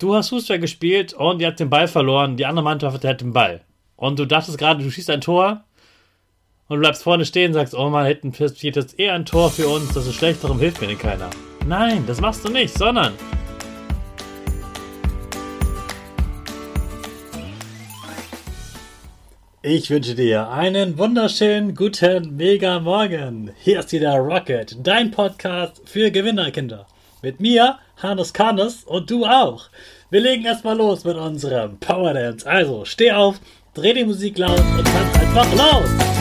Du hast Fußball gespielt und ihr habt den Ball verloren, die andere Mannschaft hat den Ball. Und du dachtest gerade, du schießt ein Tor und du bleibst vorne stehen und sagst, oh man, hinten passiert jetzt eher ein Tor für uns, das ist schlecht, darum hilft mir denn keiner. Nein, das machst du nicht, sondern Ich wünsche dir einen wunderschönen guten Mega Morgen. Hier ist wieder Rocket, dein Podcast für Gewinnerkinder. Mit mir, Hannes Karnes und du auch. Wir legen erstmal los mit unserem Power Dance. Also steh auf, dreh die Musik laut und tanz einfach los.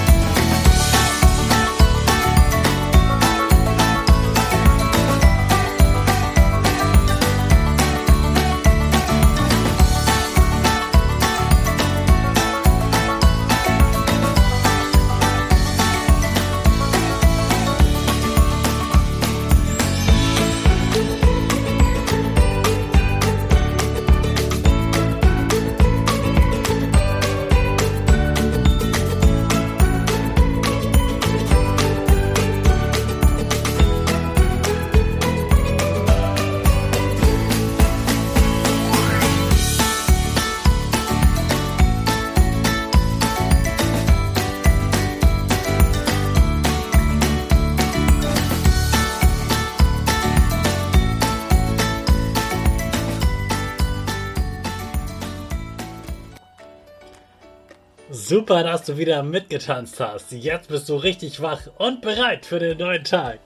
Super, dass du wieder mitgetanzt hast. Jetzt bist du richtig wach und bereit für den neuen Tag.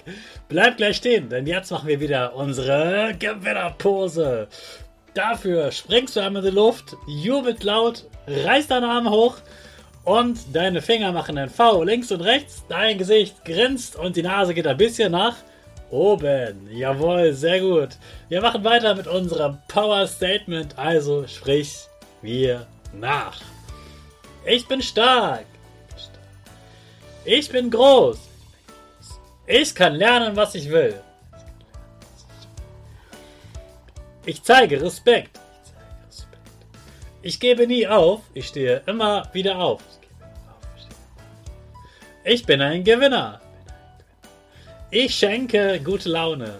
Bleib gleich stehen, denn jetzt machen wir wieder unsere Gewinnerpose. Dafür springst du einmal in die Luft, jubelt laut, reißt deine Arme hoch und deine Finger machen ein V links und rechts. Dein Gesicht grinst und die Nase geht ein bisschen nach oben. Jawohl, sehr gut. Wir machen weiter mit unserem Power Statement, also sprich wir nach. Ich bin stark. Ich bin groß. Ich kann lernen, was ich will. Ich zeige Respekt. Ich gebe nie auf. Ich stehe immer wieder auf. Ich bin ein Gewinner. Ich schenke gute Laune.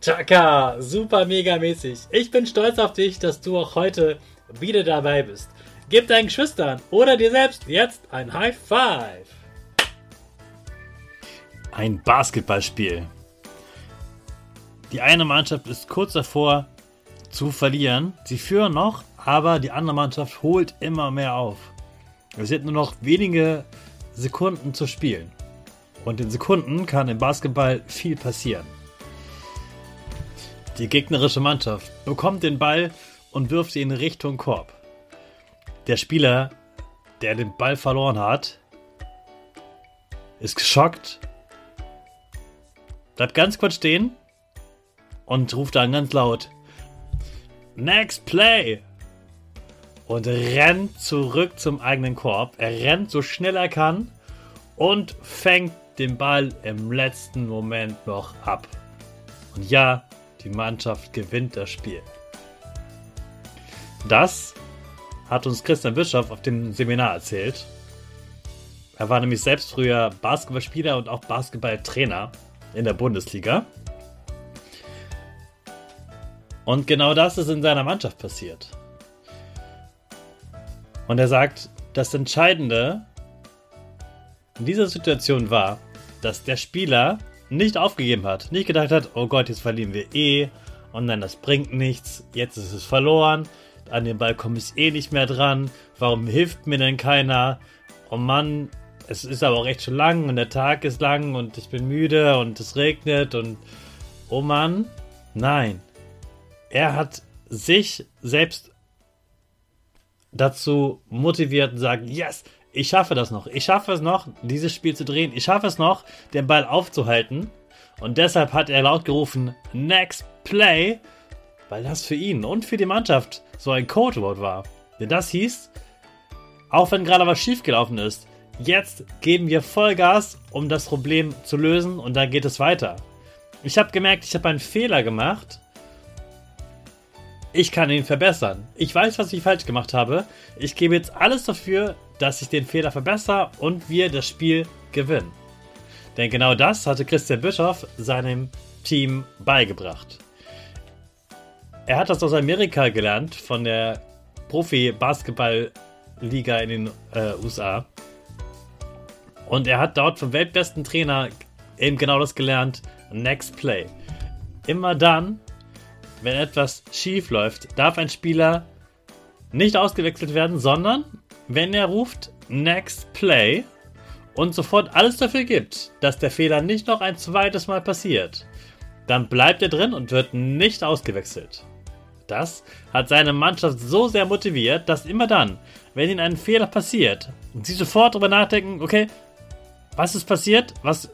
Chaka, super mega mäßig. Ich bin stolz auf dich, dass du auch heute wieder dabei bist. Gib deinen Geschwistern oder dir selbst jetzt ein High Five. Ein Basketballspiel. Die eine Mannschaft ist kurz davor zu verlieren. Sie führen noch, aber die andere Mannschaft holt immer mehr auf. Es sind nur noch wenige Sekunden zu spielen. Und in Sekunden kann im Basketball viel passieren. Die gegnerische Mannschaft bekommt den Ball und wirft ihn in Richtung Korb der Spieler, der den Ball verloren hat, ist geschockt, bleibt ganz kurz stehen und ruft dann ganz laut: Next Play! Und rennt zurück zum eigenen Korb. Er rennt so schnell er kann und fängt den Ball im letzten Moment noch ab. Und ja, die Mannschaft gewinnt das Spiel. Das hat uns Christian Bischoff auf dem Seminar erzählt. Er war nämlich selbst früher Basketballspieler und auch Basketballtrainer in der Bundesliga. Und genau das ist in seiner Mannschaft passiert. Und er sagt, das Entscheidende in dieser Situation war, dass der Spieler nicht aufgegeben hat, nicht gedacht hat, oh Gott, jetzt verlieren wir eh und nein, das bringt nichts, jetzt ist es verloren, an den Ball komme ich eh nicht mehr dran. Warum hilft mir denn keiner? Oh Mann, es ist aber auch echt schon lang und der Tag ist lang und ich bin müde und es regnet und oh Mann, nein. Er hat sich selbst dazu motiviert und sagt, yes, ich schaffe das noch. Ich schaffe es noch, dieses Spiel zu drehen. Ich schaffe es noch, den Ball aufzuhalten. Und deshalb hat er laut gerufen, Next Play, weil das für ihn und für die Mannschaft so ein Codewort war. Denn das hieß, auch wenn gerade was schiefgelaufen ist, jetzt geben wir Vollgas, um das Problem zu lösen und dann geht es weiter. Ich habe gemerkt, ich habe einen Fehler gemacht. Ich kann ihn verbessern. Ich weiß, was ich falsch gemacht habe. Ich gebe jetzt alles dafür, dass ich den Fehler verbessere und wir das Spiel gewinnen. Denn genau das hatte Christian Bischoff seinem Team beigebracht. Er hat das aus Amerika gelernt, von der Profi-Basketball-Liga in den äh, USA. Und er hat dort vom weltbesten Trainer eben genau das gelernt. Next Play. Immer dann, wenn etwas schief läuft, darf ein Spieler nicht ausgewechselt werden, sondern wenn er ruft Next Play und sofort alles dafür gibt, dass der Fehler nicht noch ein zweites Mal passiert, dann bleibt er drin und wird nicht ausgewechselt. Das hat seine Mannschaft so sehr motiviert, dass immer dann, wenn ihnen ein Fehler passiert, sie sofort darüber nachdenken, okay, was ist passiert, was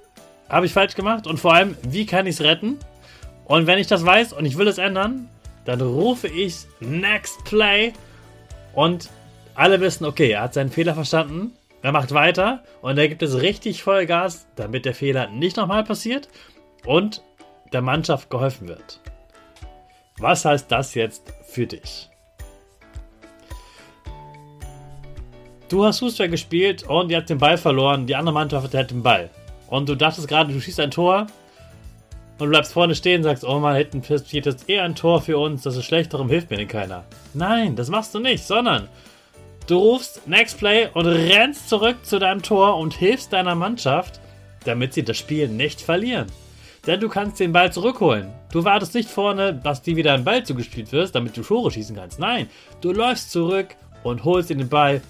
habe ich falsch gemacht und vor allem, wie kann ich es retten? Und wenn ich das weiß und ich will es ändern, dann rufe ich Next Play und alle wissen, okay, er hat seinen Fehler verstanden, er macht weiter und er gibt es richtig Vollgas, damit der Fehler nicht nochmal passiert und der Mannschaft geholfen wird. Was heißt das jetzt für dich? Du hast Fußball gespielt und ihr habt den Ball verloren, die andere Mannschaft hat den Ball. Und du dachtest gerade, du schießt ein Tor und bleibst vorne stehen und sagst, oh man, hinten passiert jetzt eh ein Tor für uns, das ist schlecht, darum hilft mir denn keiner. Nein, das machst du nicht, sondern du rufst Next Play und rennst zurück zu deinem Tor und hilfst deiner Mannschaft, damit sie das Spiel nicht verlieren. Denn du kannst den Ball zurückholen. Du wartest nicht vorne, dass dir wieder ein Ball zugespielt wird, damit du Tore schießen kannst. Nein, du läufst zurück und holst dir den Ball,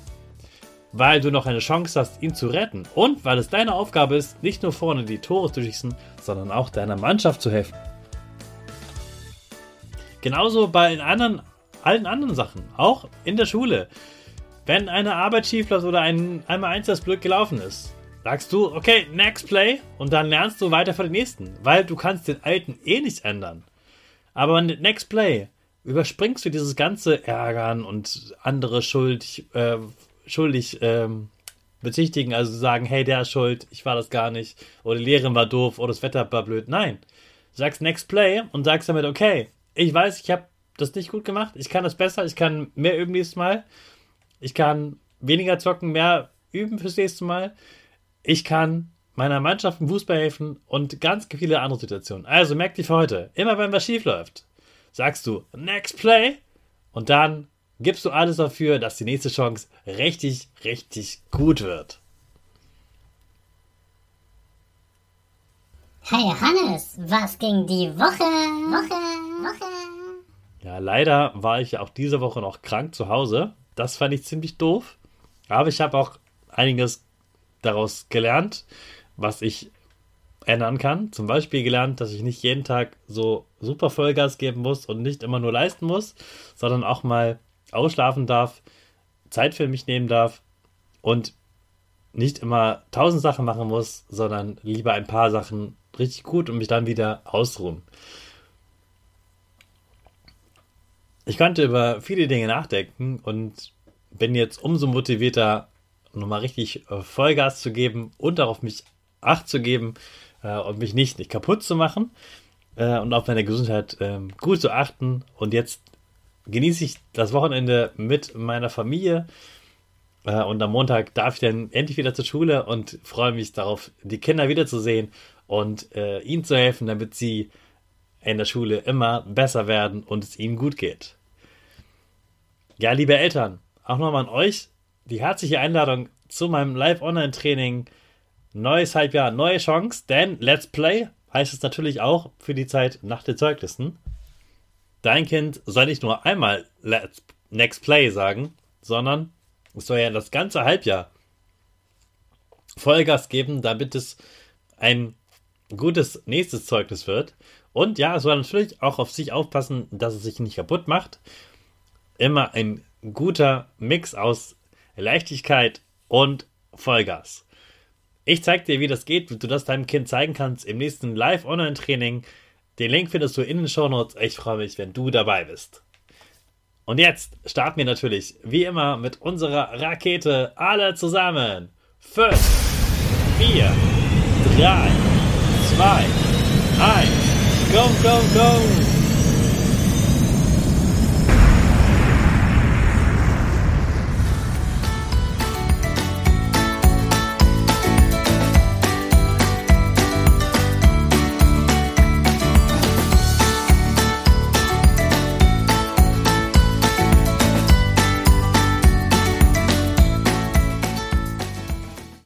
weil du noch eine Chance hast, ihn zu retten. Und weil es deine Aufgabe ist, nicht nur vorne die Tore zu schießen, sondern auch deiner Mannschaft zu helfen. Genauso bei anderen, allen anderen Sachen, auch in der Schule. Wenn eine Arbeit schief läuft oder ein einmal eins das Glück gelaufen ist, sagst du, okay, next play und dann lernst du weiter für den nächsten, weil du kannst den alten eh nicht ändern. Aber mit next play überspringst du dieses ganze Ärgern und andere schuld, äh, schuldig ähm, bezichtigen, also sagen, hey, der ist schuld, ich war das gar nicht, oder die Lehrerin war doof, oder das Wetter war blöd. Nein, du sagst next play und sagst damit, okay, ich weiß, ich habe das nicht gut gemacht, ich kann das besser, ich kann mehr üben nächstes Mal, ich kann weniger zocken, mehr üben fürs nächste Mal ich kann meiner Mannschaft im Fußball helfen und ganz viele andere Situationen. Also merk dir für heute, immer wenn was schief läuft, sagst du Next Play und dann gibst du alles dafür, dass die nächste Chance richtig, richtig gut wird. Hey Hannes, was ging die Woche? Woche, Woche. Ja, leider war ich auch diese Woche noch krank zu Hause. Das fand ich ziemlich doof. Aber ich habe auch einiges daraus gelernt, was ich ändern kann. Zum Beispiel gelernt, dass ich nicht jeden Tag so super Vollgas geben muss und nicht immer nur leisten muss, sondern auch mal ausschlafen darf, Zeit für mich nehmen darf und nicht immer tausend Sachen machen muss, sondern lieber ein paar Sachen richtig gut und mich dann wieder ausruhen. Ich konnte über viele Dinge nachdenken und bin jetzt umso motivierter, nochmal richtig äh, Vollgas zu geben und darauf mich Acht zu geben äh, und mich nicht, nicht kaputt zu machen äh, und auf meine Gesundheit äh, gut zu achten. Und jetzt genieße ich das Wochenende mit meiner Familie. Äh, und am Montag darf ich dann endlich wieder zur Schule und freue mich darauf, die Kinder wiederzusehen und äh, ihnen zu helfen, damit sie in der Schule immer besser werden und es ihnen gut geht. Ja, liebe Eltern, auch nochmal an euch die herzliche Einladung zu meinem Live-Online-Training. Neues Halbjahr, neue Chance, denn Let's Play heißt es natürlich auch für die Zeit nach den Zeugnissen. Dein Kind soll nicht nur einmal Let's Next Play sagen, sondern es soll ja das ganze Halbjahr Vollgas geben, damit es ein gutes nächstes Zeugnis wird. Und ja, es soll natürlich auch auf sich aufpassen, dass es sich nicht kaputt macht. Immer ein guter Mix aus Leichtigkeit und Vollgas. Ich zeige dir, wie das geht, wie du das deinem Kind zeigen kannst im nächsten Live-Online-Training. Den Link findest du in den Show Notes. Ich freue mich, wenn du dabei bist. Und jetzt starten wir natürlich, wie immer, mit unserer Rakete alle zusammen. 5, 4, 3, 2, 1, go, go, go!